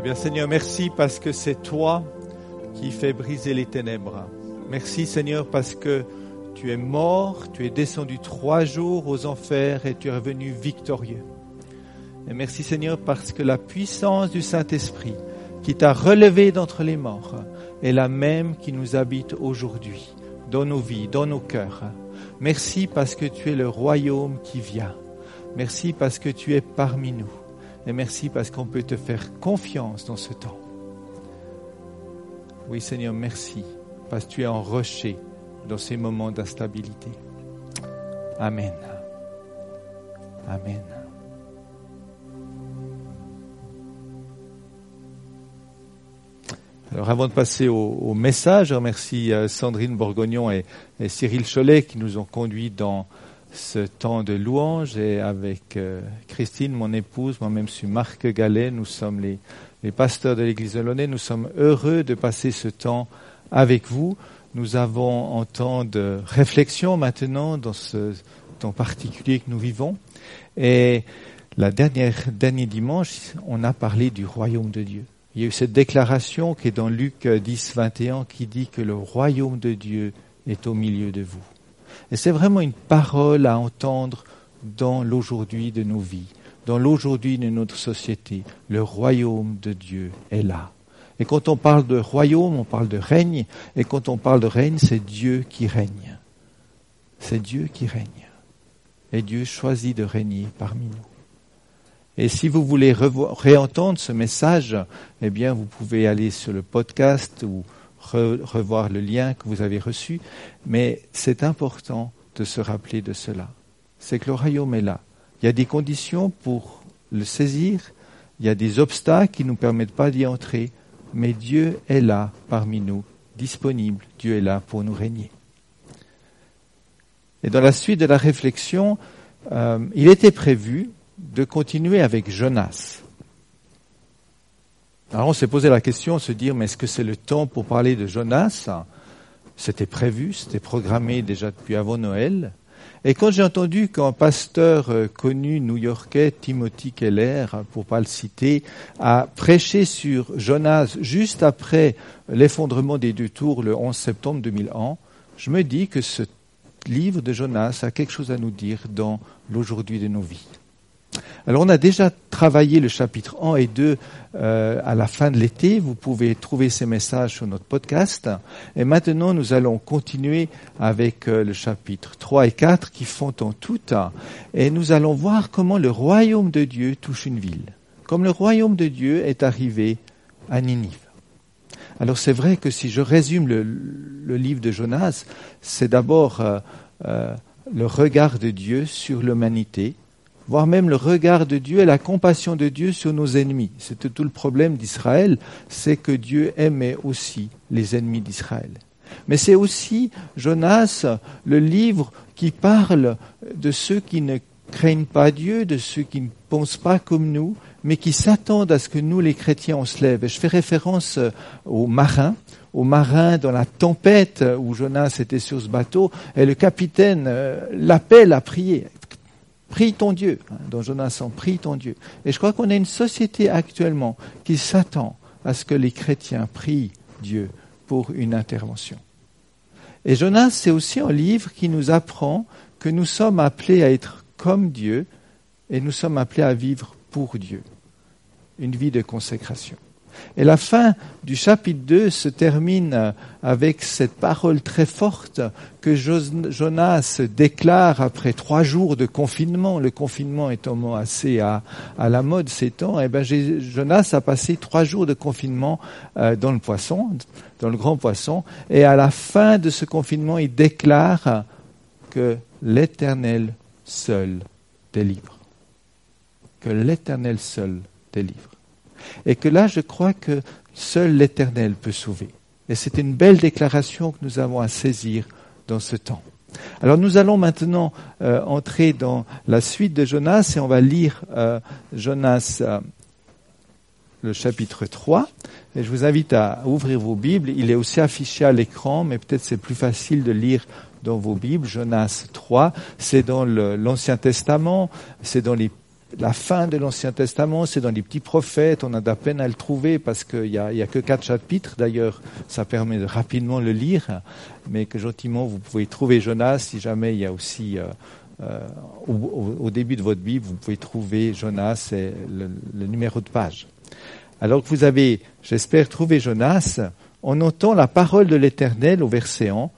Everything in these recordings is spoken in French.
Eh bien Seigneur, merci parce que c'est toi qui fais briser les ténèbres. Merci Seigneur parce que tu es mort, tu es descendu trois jours aux enfers et tu es revenu victorieux. Et merci Seigneur parce que la puissance du Saint-Esprit qui t'a relevé d'entre les morts est la même qui nous habite aujourd'hui, dans nos vies, dans nos cœurs. Merci parce que tu es le royaume qui vient. Merci parce que tu es parmi nous. Et merci parce qu'on peut te faire confiance dans ce temps. Oui Seigneur, merci parce que tu es en rocher dans ces moments d'instabilité. Amen. Amen. Alors avant de passer au, message, je remercie euh, Sandrine Bourgognon et, Cyril Cholet qui nous ont conduits dans ce temps de louange et avec euh, Christine, mon épouse, moi-même suis Marc Gallet, nous sommes les, les pasteurs de l'Église de Launay, nous sommes heureux de passer ce temps avec vous. Nous avons un temps de réflexion maintenant dans ce temps particulier que nous vivons. Et la dernière, dernier dimanche, on a parlé du royaume de Dieu. Il y a eu cette déclaration qui est dans Luc 10, 21 qui dit que le royaume de Dieu est au milieu de vous. Et c'est vraiment une parole à entendre dans l'aujourd'hui de nos vies, dans l'aujourd'hui de notre société. Le royaume de Dieu est là. Et quand on parle de royaume, on parle de règne. Et quand on parle de règne, c'est Dieu qui règne. C'est Dieu qui règne. Et Dieu choisit de régner parmi nous. Et si vous voulez réentendre ce message, eh bien, vous pouvez aller sur le podcast ou revoir le lien que vous avez reçu. Mais c'est important de se rappeler de cela. C'est que le royaume est là. Il y a des conditions pour le saisir. Il y a des obstacles qui ne nous permettent pas d'y entrer mais Dieu est là parmi nous, disponible, Dieu est là pour nous régner. Et dans la suite de la réflexion, euh, il était prévu de continuer avec Jonas. Alors on s'est posé la question, se dire, mais est-ce que c'est le temps pour parler de Jonas? C'était prévu, c'était programmé déjà depuis avant Noël. Et quand j'ai entendu qu'un pasteur euh, connu new-yorkais, Timothy Keller, pour pas le citer, a prêché sur Jonas juste après l'effondrement des deux tours le 11 septembre 2001, je me dis que ce livre de Jonas a quelque chose à nous dire dans l'aujourd'hui de nos vies. Alors on a déjà travaillé le chapitre 1 et 2 euh, à la fin de l'été. Vous pouvez trouver ces messages sur notre podcast. Et maintenant, nous allons continuer avec euh, le chapitre 3 et 4 qui font en tout. Et nous allons voir comment le royaume de Dieu touche une ville. Comme le royaume de Dieu est arrivé à Ninive. Alors c'est vrai que si je résume le, livre de Jonas, c'est d'abord euh, le regard de Dieu sur l'humanité voire même le regard de Dieu et la compassion de Dieu sur nos ennemis. C'était tout le problème d'Israël, c'est que Dieu aimait aussi les ennemis d'Israël. Mais c'est aussi, Jonas, le livre qui parle de ceux qui ne craignent pas Dieu, de ceux qui ne pensent pas comme nous, mais qui s'attendent à ce que nous, les chrétiens, on se lève. Et je fais référence euh, aux marins, aux marins dans la tempête où Jonas était sur ce bateau, et le capitaine euh, l'appelle à prier. Prie ton Dieu, dans Jonathan, prie ton Dieu. Et je crois qu'on a une société actuellement qui s'attend à ce que les chrétiens prient Dieu pour une intervention. Et Jonas, c'est aussi un livre qui nous apprend que nous sommes appelés à être comme Dieu et nous sommes appelés à vivre pour Dieu. Une vie de consécration. Et la fin du chapitre 2 se termine avec cette parole très forte que Jonas déclare après trois jours de confinement. Le confinement mot assez à, la mode ces temps. Et eh ben, Jonas a passé trois jours de confinement euh, dans le poisson, dans le grand poisson. Et à la fin de ce confinement, il déclare que l'Éternel seul délivre. Que l'Éternel seul délivre. Et que là, je crois que seul l'Éternel peut sauver. Et c'est une belle déclaration que nous avons à saisir dans ce temps. Alors nous allons maintenant euh, entrer dans la suite de Jonas et on va lire euh, Jonas euh, le chapitre 3. Et je vous invite à ouvrir vos Bibles. Il est aussi affiché à l'écran, mais peut-être c'est plus facile de lire dans vos Bibles. Jonas 3, c'est dans l'Ancien Testament, c'est dans les la fin de l'Ancien Testament, c'est dans les petits prophètes, on a de peine à le trouver parce qu'il n'y a, a que quatre chapitres, d'ailleurs ça permet de rapidement le lire, mais que gentiment vous pouvez trouver Jonas si jamais il y a aussi... Euh, euh, au, début de votre Bible, vous pouvez trouver Jonas et le, numéro de page. Alors que vous avez, j'espère, trouvé Jonas, on entend la parole de l'Éternel au verset 1,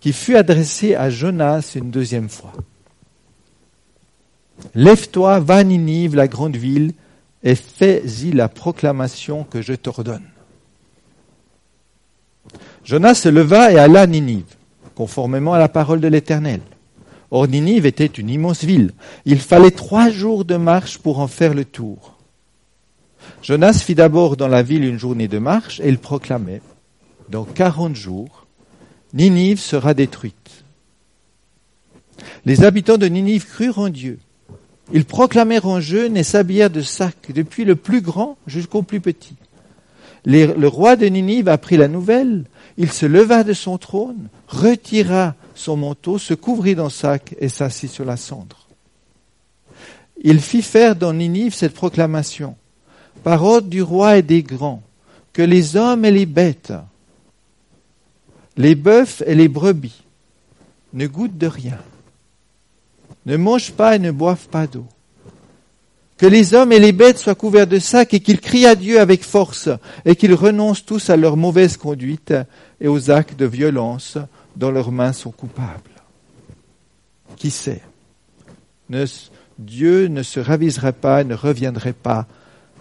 qui fut adressée à Jonas une deuxième fois. Lève-toi, va à Ninive, la grande ville, et fais-y la proclamation que je t'ordonne. Jonas se leva et alla à Ninive, conformément à la parole de l'Éternel. Or Ninive était une immense ville. Il fallait trois jours de marche pour en faire le tour. Jonas fit d'abord dans la ville une journée de marche et il proclamait, dans quarante jours, Ninive sera détruite. Les habitants de Ninive crurent en Dieu. Ils proclamèrent en jeûne et s'habillèrent de sacs, depuis le plus grand jusqu'au plus petit. le roi de Ninive apprit la nouvelle. Il se leva de son trône, retira son manteau, se couvrit d'un sac et s'assit sur la cendre. Il fit faire dans Ninive cette proclamation. Par ordre du roi et des grands, que les hommes et les bêtes, les bœufs et les brebis ne goûtent de rien ne mangent pas et ne boivent pas d'eau. Que les hommes et les bêtes soient couverts de sacs et qu'ils crient à Dieu avec force et qu'ils renoncent tous à leur mauvaise conduite et aux actes de violence dont leurs mains sont coupables. Qui sait? Dieu ne se raviserait pas et ne reviendrait pas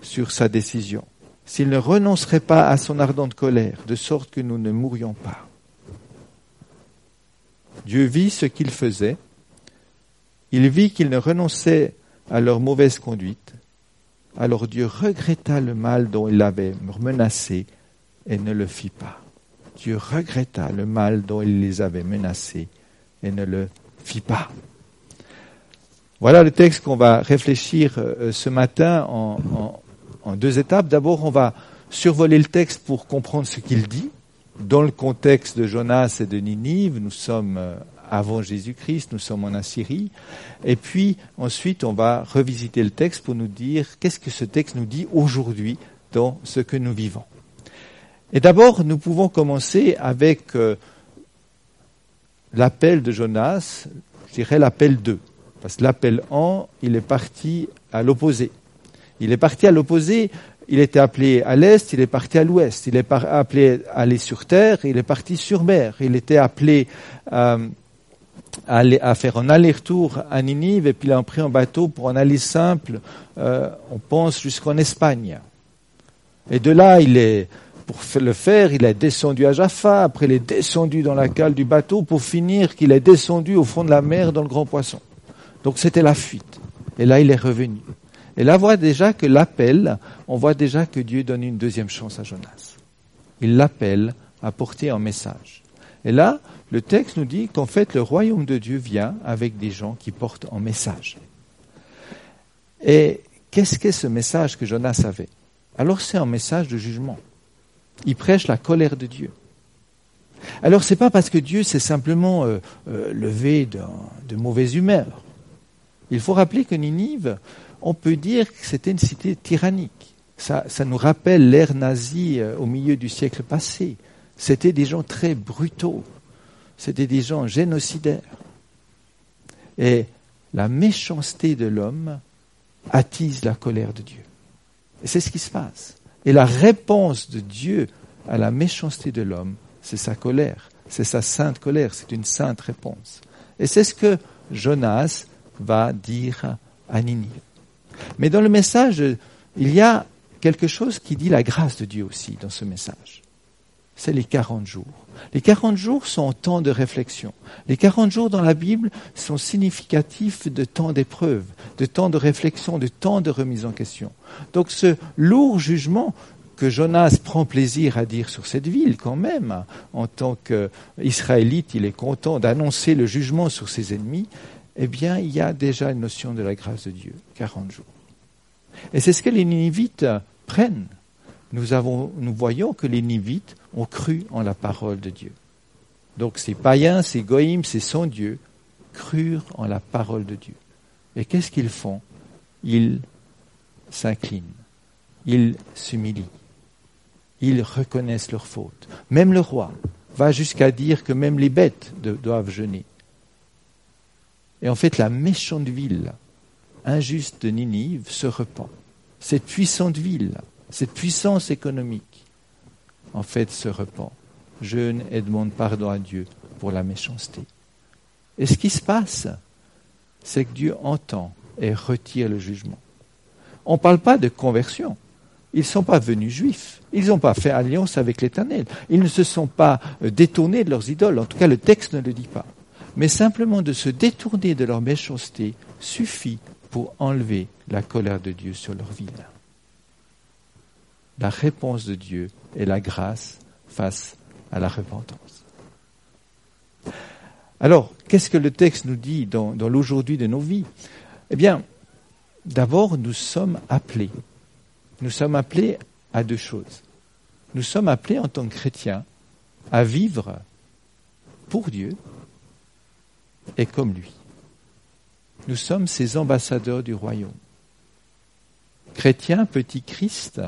sur sa décision s'il ne renoncerait pas à son ardente colère, de sorte que nous ne mourions pas. Dieu vit ce qu'il faisait il vit qu'ils ne renonçaient à leur mauvaise conduite. Alors Dieu regretta le mal dont il l'avait menacé et ne le fit pas. Dieu regretta le mal dont il les avait menacés et ne le fit pas. Voilà le texte qu'on va réfléchir euh, ce matin en, en deux étapes. D'abord, on va survoler le texte pour comprendre ce qu'il dit. Dans le contexte de Jonas et de Ninive, nous sommes euh, avant Jésus-Christ, nous sommes en Assyrie. Et puis ensuite, on va revisiter le texte pour nous dire qu'est-ce que ce texte nous dit aujourd'hui dans ce que nous vivons. Et d'abord, nous pouvons commencer avec euh, l'appel de Jonas, je dirais l'appel 2. Parce que l'appel 1, il est parti à l'opposé. Il est parti à l'opposé, il était appelé à l'est, il est parti à l'ouest. Il est appelé à aller sur terre, il est parti sur mer. Il était appelé euh, à, faire un aller-retour à Ninive et puis il a pris un bateau pour un aller simple, euh, on pense jusqu'en Espagne. Et de là, il est, pour le faire, il est descendu à Jaffa, après il est descendu dans la cale du bateau pour finir qu'il est descendu au fond de la mer dans le grand poisson. Donc c'était la fuite. Et là, il est revenu. Et là, on voit déjà que l'appel, on voit déjà que Dieu donne une deuxième chance à Jonas. Il l'appelle à porter un message. Et là, le texte nous dit qu'en fait, le royaume de Dieu vient avec des gens qui portent un message. Et qu'est-ce qu'est ce message que Jonas avait Alors c'est un message de jugement. Il prêche la colère de Dieu. Alors c'est pas parce que Dieu s'est simplement euh, euh, levé de mauvaise humeur. Il faut rappeler que Ninive, on peut dire que c'était une cité tyrannique. Ça, nous rappelle l'ère nazie euh, au milieu du siècle passé. C'était des gens très brutaux. C'était des gens génocidaires. Et la méchanceté de l'homme attise la colère de Dieu. Et c'est ce qui se passe. Et la réponse de Dieu à la méchanceté de l'homme, c'est sa colère. C'est sa sainte colère. C'est une sainte réponse. Et c'est ce que Jonas va dire à Ninive. Mais dans le message, il y a quelque chose qui dit la grâce de Dieu aussi dans ce message c'est les 40 jours. Les 40 jours sont temps de réflexion. Les 40 jours dans la Bible sont significatifs de temps d'épreuve, de temps de réflexion, de temps de remise en question. Donc ce lourd jugement que Jonas prend plaisir à dire sur cette ville quand même, en tant qu'Israélite, il est content d'annoncer le jugement sur ses ennemis, eh bien, il y a déjà une notion de la grâce de Dieu, 40 jours. Et c'est ce que les Ninivites prennent. Nous, voyons que les Nivites ont cru en la parole de Dieu. Donc ces païens, ces goïms, ces sans-dieux crurent en la parole de Dieu. Et qu'est-ce qu'ils font? Ils s'inclinent, ils s'humilient, ils reconnaissent leurs fautes. Même le roi va jusqu'à dire que même les bêtes doivent jeûner. Et en fait, la méchante ville injuste de Ninive se repent. Cette puissante ville, cette puissance économique, en fait, se repent, jeûne et demande pardon à Dieu pour la méchanceté. Et ce qui se passe, c'est que Dieu entend et retire le jugement. On ne parle pas de conversion. Ils ne sont pas venus juifs. Ils n'ont pas fait alliance avec l'Éternel. Ils ne se sont pas euh, détournés de leurs idoles. En tout cas, le texte ne le dit pas. Mais simplement de se détourner de leur méchanceté suffit pour enlever la colère de Dieu sur leur vie. La réponse de Dieu est la grâce face à la repentance. Alors, qu'est-ce que le texte nous dit dans, dans l'aujourd'hui de nos vies? Eh bien, d'abord, nous sommes appelés. Nous sommes appelés à deux choses. Nous sommes appelés en tant que chrétiens à vivre pour Dieu et comme lui. Nous sommes ces ambassadeurs du royaume. Chrétiens, petit Christ,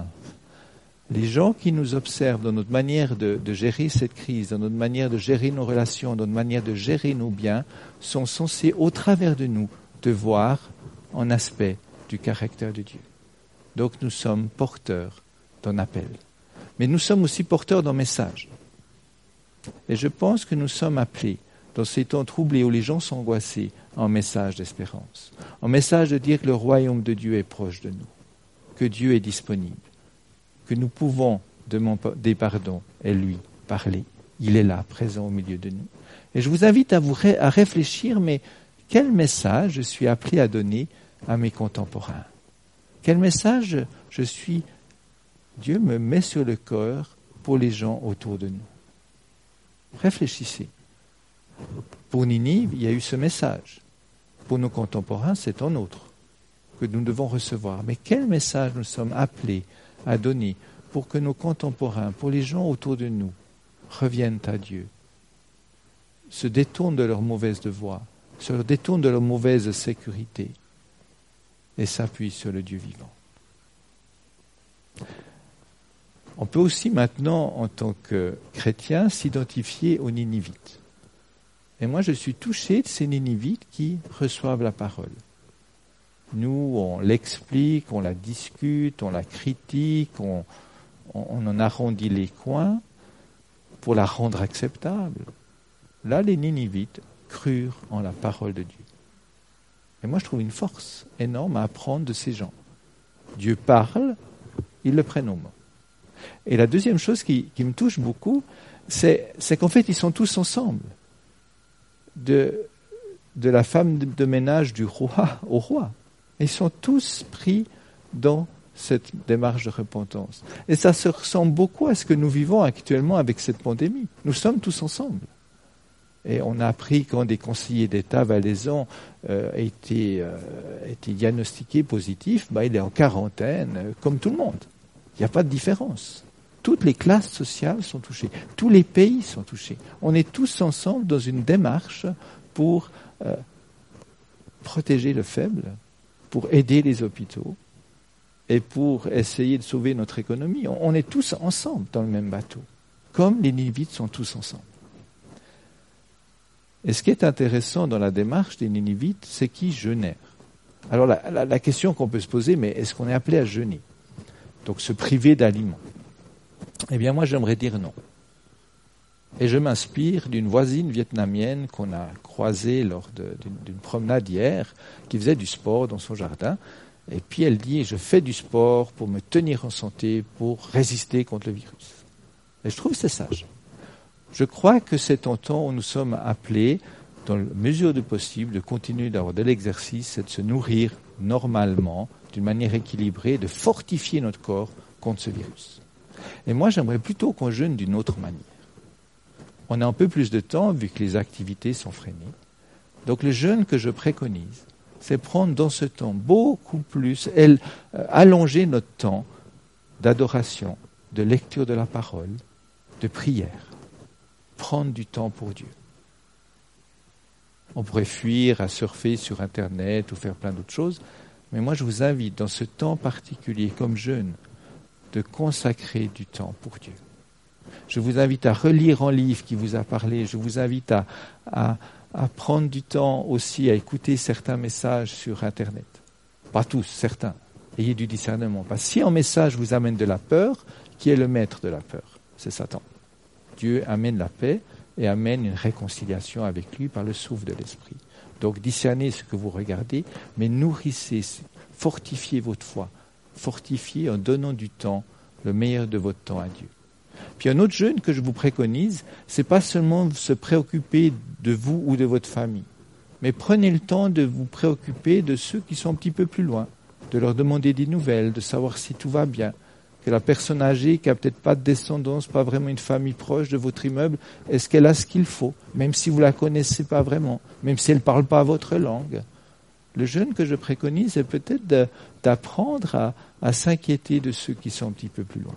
les gens qui nous observent dans notre manière de, gérer cette crise, dans notre manière de gérer nos relations, dans notre manière de gérer nos biens, sont censés, au travers de nous, de voir en aspect du caractère de Dieu. Donc nous sommes porteurs d'un appel. Mais nous sommes aussi porteurs d'un message. Et je pense que nous sommes appelés, dans ces temps troublés où les gens sont angoissés, message d'espérance. Un message de dire que le royaume de Dieu est proche de nous, que Dieu est disponible que nous pouvons demander pardon et lui parler. Il est là, présent au milieu de nous. Et je vous invite à, vous à réfléchir, mais quel message je suis appelé à donner à mes contemporains? Quel message je suis, Dieu me met sur le cœur pour les gens autour de nous? Réfléchissez. Pour Ninive, il y a eu ce message. Pour nos contemporains, c'est un autre que nous devons recevoir. Mais quel message nous sommes appelés à donner pour que nos contemporains, pour les gens autour de nous, reviennent à Dieu, se détournent de leur mauvaise voie, se détournent de leur mauvaise sécurité et s'appuient sur le Dieu vivant. On peut aussi maintenant, en tant que chrétien, s'identifier aux Ninivites. Et moi, je suis touché de ces Ninivites qui reçoivent la parole. Nous, on l'explique, on la discute, on la critique, on, en arrondit les coins pour la rendre acceptable. Là, les Ninivites crurent en la parole de Dieu. Et moi, je trouve une force énorme à apprendre de ces gens. Dieu parle, ils le prennent au. Et la deuxième chose qui, me touche beaucoup, c'est qu'en fait, ils sont tous ensemble. De la femme de ménage du roi au roi. Ils sont tous pris dans cette démarche de repentance. Et ça se ressemble beaucoup à ce que nous vivons actuellement avec cette pandémie. Nous sommes tous ensemble. Et on a appris quand des conseillers d'État valaisans euh, étaient, euh, étaient, diagnostiqués positifs, bah, il est en quarantaine, euh, comme tout le monde. Il n'y a pas de différence. Toutes les classes sociales sont touchées. Tous les pays sont touchés. On est tous ensemble dans une démarche pour euh, protéger le faible, pour aider les hôpitaux et pour essayer de sauver notre économie. On est tous ensemble dans le même bateau, comme les Ninivites sont tous ensemble. Et ce qui est intéressant dans la démarche des Ninivites, c'est qu'ils jeûnèrent. Alors la, la question qu'on peut se poser, mais est-ce qu'on est appelé à jeûner? Donc se priver d'aliments Eh bien moi j'aimerais dire non. Et je m'inspire d'une voisine vietnamienne qu'on a croisée lors d'une promenade hier, qui faisait du sport dans son jardin. Et puis elle dit, je fais du sport pour me tenir en santé, pour résister contre le virus. Et je trouve que c'est sage. Je crois que c'est un temps où nous sommes appelés, dans la mesure du possible, de continuer d'avoir de l'exercice et de se nourrir normalement, d'une manière équilibrée, de fortifier notre corps contre ce virus. Et moi, j'aimerais plutôt qu'on jeûne d'une autre manière on a un peu plus de temps vu que les activités sont freinées. Donc le jeûne que je préconise, c'est prendre dans ce temps beaucoup plus, elle, euh, allonger notre temps d'adoration, de lecture de la parole, de prière. Prendre du temps pour Dieu. On pourrait fuir à surfer sur Internet ou faire plein d'autres choses, Mais moi, je vous invite, dans ce temps particulier, comme jeune, de consacrer du temps pour Dieu. Je vous invite à relire un livre qui vous a parlé. Je vous invite à, prendre du temps aussi à écouter certains messages sur Internet. Pas tous, certains. Ayez du discernement. Parce que si un message vous amène de la peur, qui est le maître de la peur? C'est Satan. Dieu amène la paix et amène une réconciliation avec lui par le souffle de l'esprit. Donc discernez ce que vous regardez, mais nourrissez, fortifiez votre foi, fortifiez en donnant du temps, le meilleur de votre temps à Dieu. Puis un autre jeune que je vous préconise, c'est pas seulement se préoccuper de vous ou de votre famille, mais prenez le temps de vous préoccuper de ceux qui sont un petit peu plus loin, de leur demander des nouvelles, de savoir si tout va bien, que la personne âgée qui a peut-être pas de descendance, pas vraiment une famille proche de votre immeuble, est-ce qu'elle a ce qu'il faut, même si vous la connaissez pas vraiment, même si elle ne parle pas votre langue. Le jeune que je préconise est peut-être d'apprendre à s'inquiéter de ceux qui sont un petit peu plus loin.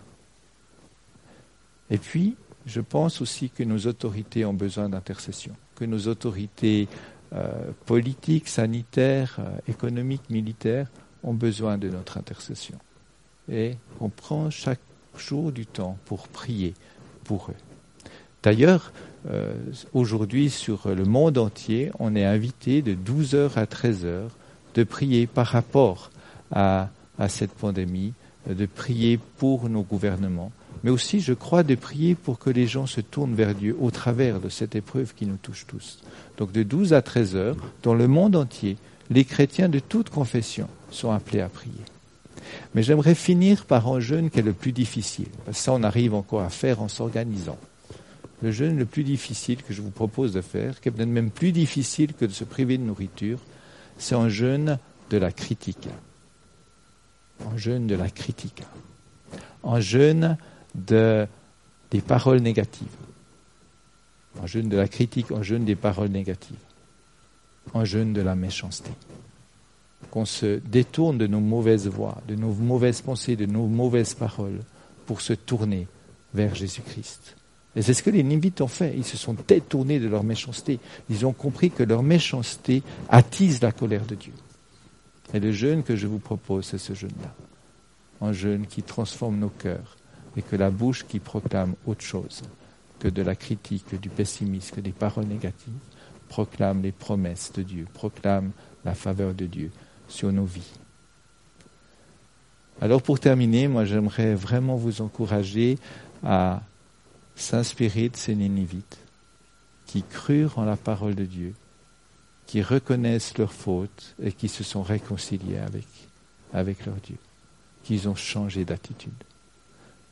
Et puis, je pense aussi que nos autorités ont besoin d'intercession, que nos autorités euh, politiques, sanitaires, euh, économiques, militaires ont besoin de notre intercession. Et on prend chaque jour du temps pour prier pour eux. D'ailleurs, euh, aujourd'hui, sur le monde entier, on est invité de 12h à 13h de prier par rapport à, à cette pandémie, de prier pour nos gouvernements, mais aussi, je crois, de prier pour que les gens se tournent vers Dieu au travers de cette épreuve qui nous touche tous. Donc de 12 à 13 heures, dans le monde entier, les chrétiens de toute confession sont appelés à prier. Mais j'aimerais finir par un jeûne qui est le plus difficile, ça on arrive encore à faire en s'organisant. Le jeûne le plus difficile que je vous propose de faire, qui est peut-être même plus difficile que de se priver de nourriture, c'est un jeûne de la critique. Un jeûne de la critique. Un jeûne de, des paroles négatives. Un jeûne de la critique, un jeûne des paroles négatives. Un jeûne de la méchanceté. Qu'on se détourne de nos mauvaises voies, de nos mauvaises pensées, de nos mauvaises paroles pour se tourner vers Jésus-Christ. Et c'est ce que les Nivites ont fait. Ils se sont détournés de leur méchanceté. Ils ont compris que leur méchanceté attise la colère de Dieu. Et le jeûne que je vous propose, c'est ce jeûne-là. Un jeûne qui transforme nos cœurs, et que la bouche qui proclame autre chose que de la critique, que du pessimisme, des paroles négatives, proclame les promesses de Dieu, proclame la faveur de Dieu sur nos vies. Alors pour terminer, moi j'aimerais vraiment vous encourager à s'inspirer de ces Nénivites qui crurent en la parole de Dieu, qui reconnaissent leurs fautes et qui se sont réconciliés avec, avec leur Dieu, qu'ils ont changé d'attitude.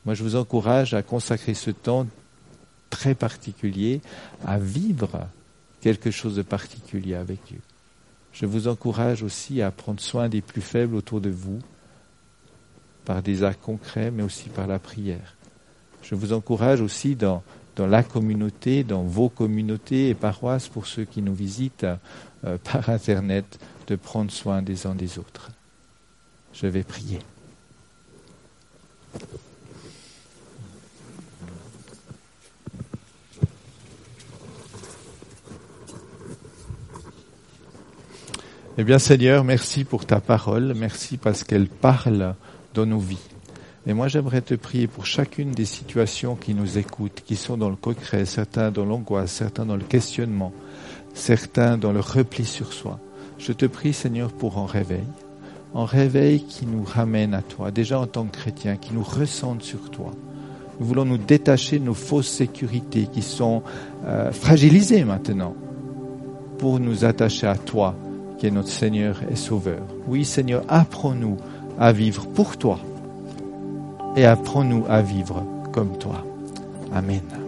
Moi, je vous encourage à consacrer ce temps très particulier à vivre quelque chose de particulier avec Dieu. Je vous encourage aussi à prendre soin des plus faibles autour de vous par des actes concrets, mais aussi par la prière. Je vous encourage aussi dans, la communauté, dans vos communautés et paroisses, pour ceux qui nous visitent euh, par Internet, de prendre soin des uns des autres. Je vais prier. Eh bien Seigneur, merci pour ta parole, merci parce qu'elle parle dans nos vies. Et moi j'aimerais te prier pour chacune des situations qui nous écoutent, qui sont dans le concret, certains dans l'angoisse, certains dans le questionnement, certains dans le repli sur soi. Je te prie Seigneur pour un réveil, un réveil qui nous ramène à toi, déjà en tant que chrétiens, qui nous ressente sur toi. Nous voulons nous détacher de nos fausses sécurités qui sont euh, fragilisées maintenant pour nous attacher à toi qui est notre Seigneur et Sauveur. Oui, Seigneur, apprends-nous à vivre pour toi et apprends-nous à vivre comme toi. Amen.